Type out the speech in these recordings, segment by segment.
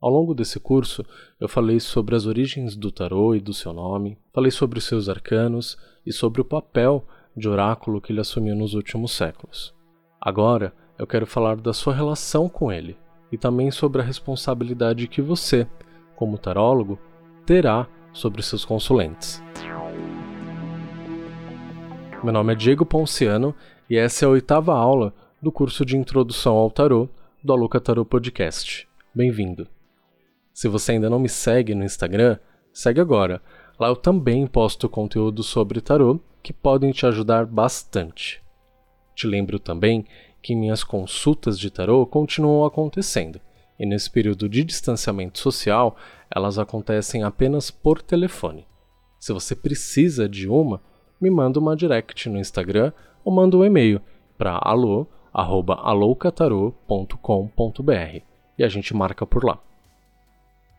Ao longo desse curso, eu falei sobre as origens do tarô e do seu nome, falei sobre os seus arcanos e sobre o papel de oráculo que ele assumiu nos últimos séculos. Agora, eu quero falar da sua relação com ele e também sobre a responsabilidade que você, como tarólogo, terá sobre seus consulentes. Meu nome é Diego Ponciano e essa é a oitava aula do curso de Introdução ao Tarô do Aluca Tarô Podcast. Bem-vindo! Se você ainda não me segue no Instagram, segue agora. Lá eu também posto conteúdo sobre tarô que podem te ajudar bastante. Te lembro também que minhas consultas de tarô continuam acontecendo, e nesse período de distanciamento social, elas acontecem apenas por telefone. Se você precisa de uma, me manda uma direct no Instagram ou manda um e-mail para alô@aloucatarô.com.br e a gente marca por lá.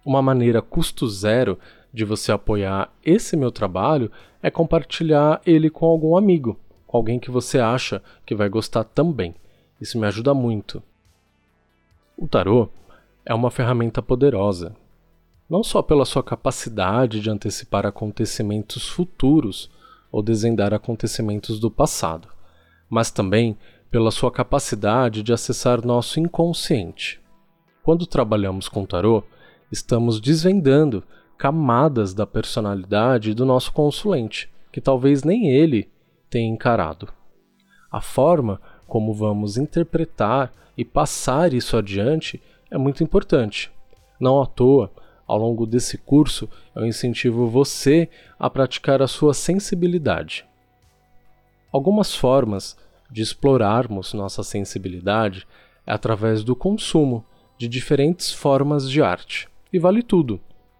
Uma maneira custo zero de você apoiar esse meu trabalho é compartilhar ele com algum amigo, com alguém que você acha que vai gostar também. Isso me ajuda muito. O tarô é uma ferramenta poderosa, não só pela sua capacidade de antecipar acontecimentos futuros ou desvendar acontecimentos do passado, mas também pela sua capacidade de acessar nosso inconsciente. Quando trabalhamos com tarô, estamos desvendando camadas da personalidade do nosso consulente, que talvez nem ele tenha encarado. A forma como vamos interpretar e passar isso adiante é muito importante. Não à toa, ao longo desse curso, eu incentivo você a praticar a sua sensibilidade. Algumas formas de explorarmos nossa sensibilidade é através do consumo de diferentes formas de arte. E vale tudo: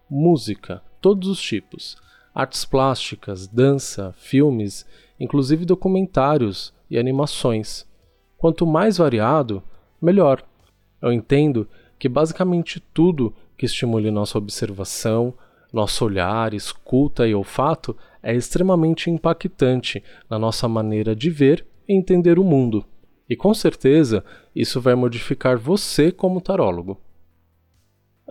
música, todos os tipos, artes plásticas, dança, filmes, inclusive documentários e animações. Quanto mais variado, melhor. Eu entendo que basicamente tudo que estimule nossa observação, nosso olhar, escuta e olfato é extremamente impactante na nossa maneira de ver e entender o mundo. E com certeza isso vai modificar você como tarólogo.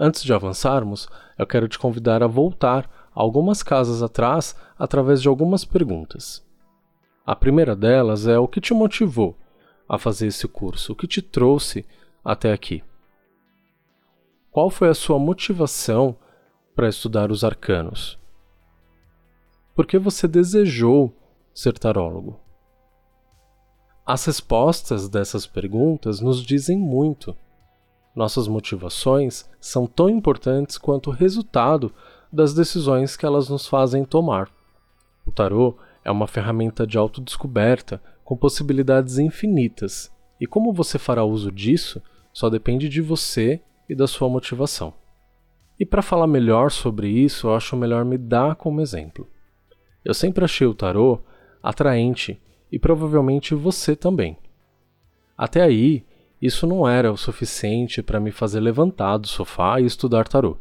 Antes de avançarmos, eu quero te convidar a voltar algumas casas atrás através de algumas perguntas. A primeira delas é o que te motivou a fazer esse curso, o que te trouxe até aqui. Qual foi a sua motivação para estudar os arcanos? Por que você desejou ser tarólogo? As respostas dessas perguntas nos dizem muito nossas motivações são tão importantes quanto o resultado das decisões que elas nos fazem tomar. O tarô é uma ferramenta de autodescoberta com possibilidades infinitas, e como você fará uso disso só depende de você e da sua motivação. E para falar melhor sobre isso, eu acho melhor me dar como exemplo. Eu sempre achei o tarô atraente e provavelmente você também. Até aí, isso não era o suficiente para me fazer levantar do sofá e estudar tarô.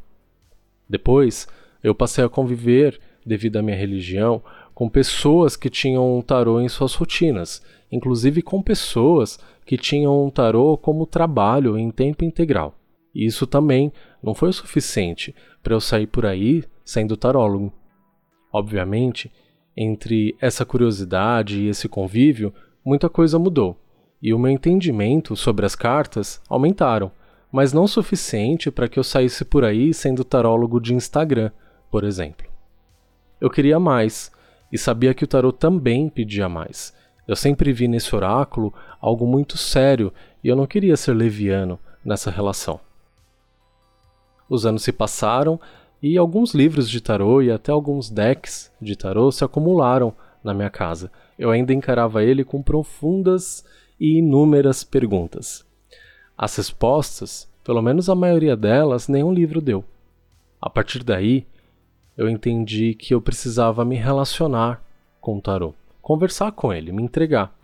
Depois, eu passei a conviver, devido à minha religião, com pessoas que tinham um tarô em suas rotinas, inclusive com pessoas que tinham um tarô como trabalho em tempo integral. E isso também não foi o suficiente para eu sair por aí sendo tarólogo. Obviamente, entre essa curiosidade e esse convívio, muita coisa mudou e o meu entendimento sobre as cartas aumentaram, mas não o suficiente para que eu saísse por aí sendo tarólogo de Instagram, por exemplo. Eu queria mais, e sabia que o tarot também pedia mais. Eu sempre vi nesse oráculo algo muito sério e eu não queria ser leviano nessa relação. Os anos se passaram e alguns livros de tarô e até alguns decks de tarô se acumularam na minha casa. Eu ainda encarava ele com profundas e inúmeras perguntas. As respostas, pelo menos a maioria delas, nenhum livro deu. A partir daí, eu entendi que eu precisava me relacionar com o tarô, conversar com ele, me entregar.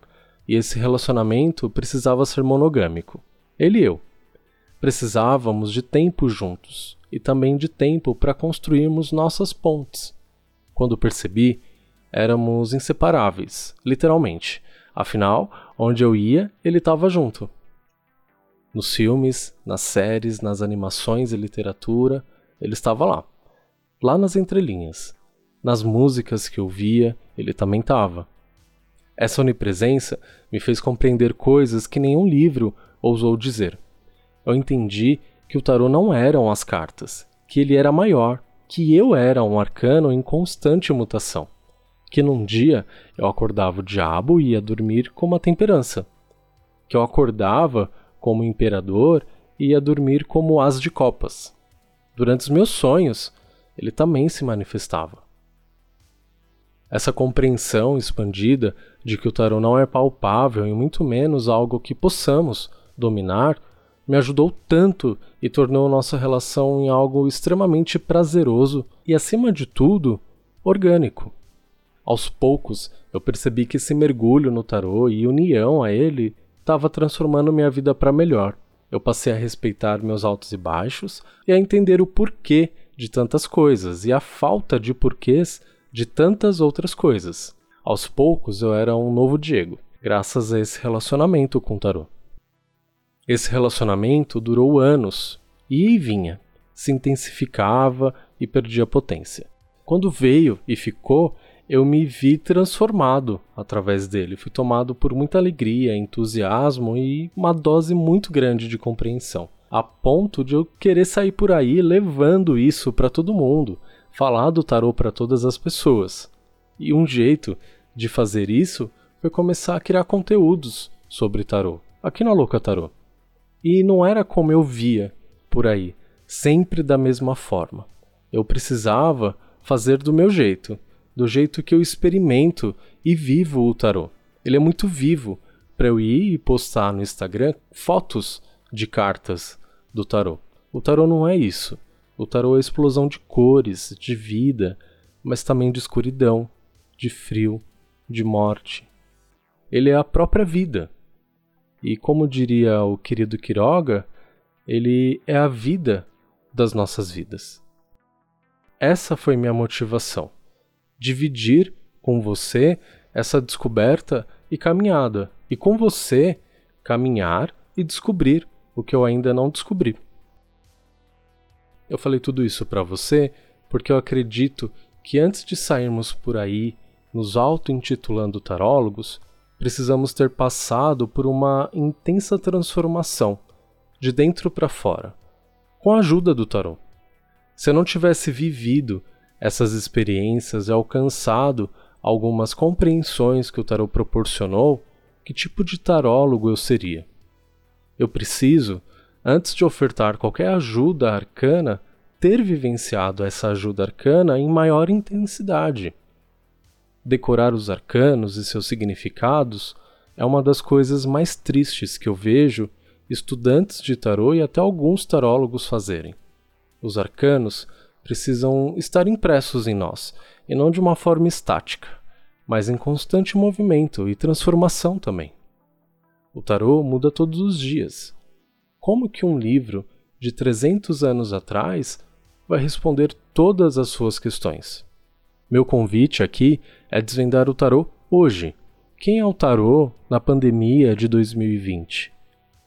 E esse relacionamento precisava ser monogâmico. Ele e eu. Precisávamos de tempo juntos e também de tempo para construirmos nossas pontes. Quando percebi, éramos inseparáveis, literalmente. Afinal, onde eu ia, ele estava junto. Nos filmes, nas séries, nas animações e literatura, ele estava lá. Lá nas entrelinhas. Nas músicas que eu via, ele também estava. Essa onipresença me fez compreender coisas que nenhum livro ousou dizer. Eu entendi que o tarô não eram as cartas, que ele era maior, que eu era um arcano em constante mutação, que num dia eu acordava o diabo e ia dormir como a temperança, que eu acordava como imperador e ia dormir como as de copas. Durante os meus sonhos, ele também se manifestava. Essa compreensão expandida de que o tarô não é palpável e muito menos algo que possamos dominar me ajudou tanto e tornou nossa relação em algo extremamente prazeroso e, acima de tudo, orgânico. Aos poucos, eu percebi que esse mergulho no tarô e união a ele estava transformando minha vida para melhor. Eu passei a respeitar meus altos e baixos e a entender o porquê de tantas coisas e a falta de porquês de tantas outras coisas. Aos poucos, eu era um novo Diego, graças a esse relacionamento com o tarô. Esse relacionamento durou anos, e vinha, se intensificava e perdia potência. Quando veio e ficou, eu me vi transformado através dele. Fui tomado por muita alegria, entusiasmo e uma dose muito grande de compreensão, a ponto de eu querer sair por aí levando isso para todo mundo, falar do tarô para todas as pessoas. E um jeito de fazer isso foi começar a criar conteúdos sobre tarô, aqui na Louca Tarô. E não era como eu via por aí, sempre da mesma forma. Eu precisava fazer do meu jeito, do jeito que eu experimento e vivo o tarô. Ele é muito vivo para eu ir e postar no Instagram fotos de cartas do tarô. O tarô não é isso. O tarô é explosão de cores, de vida, mas também de escuridão, de frio, de morte. Ele é a própria vida. E como diria o querido Quiroga, ele é a vida das nossas vidas. Essa foi minha motivação. Dividir com você essa descoberta e caminhada, e com você caminhar e descobrir o que eu ainda não descobri. Eu falei tudo isso para você porque eu acredito que antes de sairmos por aí nos auto-intitulando tarólogos, precisamos ter passado por uma intensa transformação, de dentro para fora, com a ajuda do tarô. Se eu não tivesse vivido essas experiências e alcançado algumas compreensões que o tarô proporcionou, que tipo de tarólogo eu seria? Eu preciso, antes de ofertar qualquer ajuda arcana, ter vivenciado essa ajuda arcana em maior intensidade decorar os arcanos e seus significados é uma das coisas mais tristes que eu vejo estudantes de tarô e até alguns tarólogos fazerem. Os arcanos precisam estar impressos em nós, e não de uma forma estática, mas em constante movimento e transformação também. O tarô muda todos os dias. Como que um livro de 300 anos atrás vai responder todas as suas questões? Meu convite aqui é desvendar o tarô hoje. Quem é o tarô na pandemia de 2020?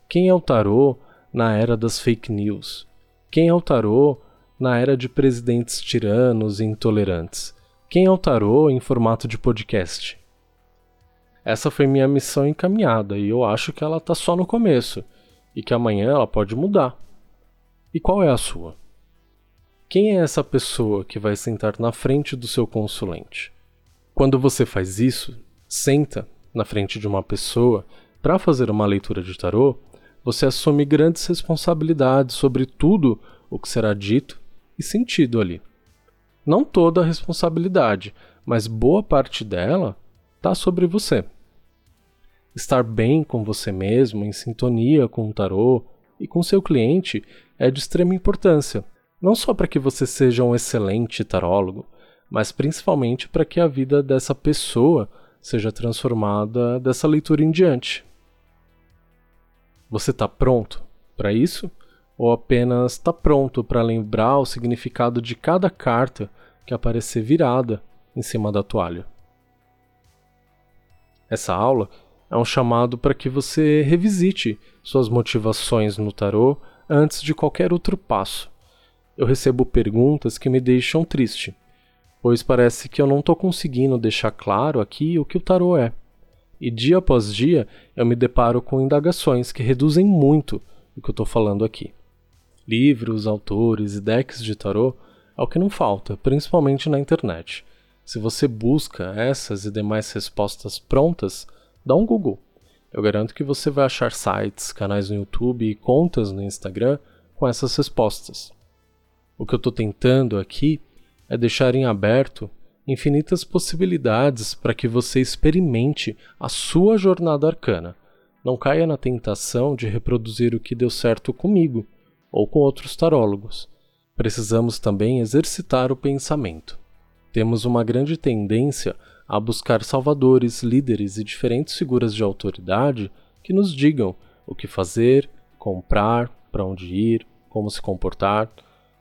Quem é o tarô na era das fake news? Quem é o tarô na era de presidentes tiranos e intolerantes? Quem é o tarô em formato de podcast? Essa foi minha missão encaminhada e eu acho que ela está só no começo e que amanhã ela pode mudar. E qual é a sua? Quem é essa pessoa que vai sentar na frente do seu consulente? Quando você faz isso, senta na frente de uma pessoa para fazer uma leitura de tarô, você assume grandes responsabilidades sobre tudo o que será dito e sentido ali. Não toda a responsabilidade, mas boa parte dela está sobre você. Estar bem com você mesmo, em sintonia com o tarô e com seu cliente é de extrema importância não só para que você seja um excelente tarólogo, mas principalmente para que a vida dessa pessoa seja transformada dessa leitura em diante. Você está pronto para isso? Ou apenas está pronto para lembrar o significado de cada carta que aparecer virada em cima da toalha? Essa aula é um chamado para que você revisite suas motivações no tarô antes de qualquer outro passo. Eu recebo perguntas que me deixam triste, pois parece que eu não estou conseguindo deixar claro aqui o que o tarô é. E dia após dia eu me deparo com indagações que reduzem muito o que eu estou falando aqui. Livros, autores e decks de tarô é o que não falta, principalmente na internet. Se você busca essas e demais respostas prontas, dá um Google. Eu garanto que você vai achar sites, canais no YouTube e contas no Instagram com essas respostas. O que eu estou tentando aqui é deixar em aberto infinitas possibilidades para que você experimente a sua jornada arcana. Não caia na tentação de reproduzir o que deu certo comigo ou com outros tarólogos. Precisamos também exercitar o pensamento. Temos uma grande tendência a buscar salvadores, líderes e diferentes figuras de autoridade que nos digam o que fazer, comprar, para onde ir, como se comportar.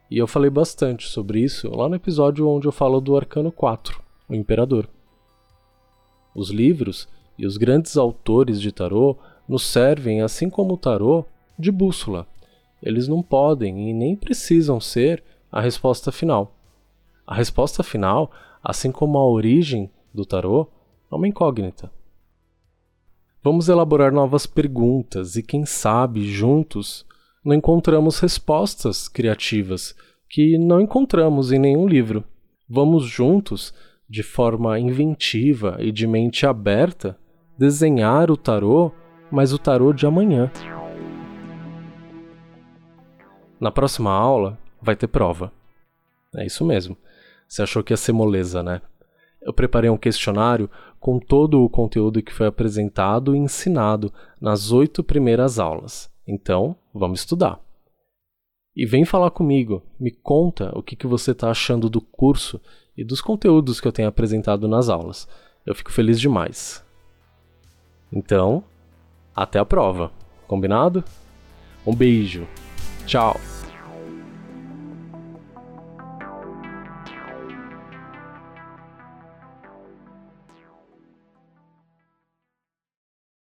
E eu falei bastante sobre isso lá no episódio onde eu falo do Arcano 4, o Imperador. Os livros e os grandes autores de tarô nos servem, assim como o tarô, de bússola. Eles não podem e nem precisam ser a resposta final. A resposta final, assim como a origem do tarô é uma incógnita. Vamos elaborar novas perguntas e, quem sabe, juntos, não encontramos respostas criativas que não encontramos em nenhum livro. Vamos juntos, de forma inventiva e de mente aberta, desenhar o tarô, mas o tarô de amanhã. Na próxima aula vai ter prova. É isso mesmo. Você achou que ia ser moleza, né? eu preparei um questionário com todo o conteúdo que foi apresentado e ensinado nas oito primeiras aulas. Então, vamos estudar. E vem falar comigo, me conta o que, que você está achando do curso e dos conteúdos que eu tenho apresentado nas aulas. Eu fico feliz demais. Então, até a prova. Combinado? Um beijo. Tchau.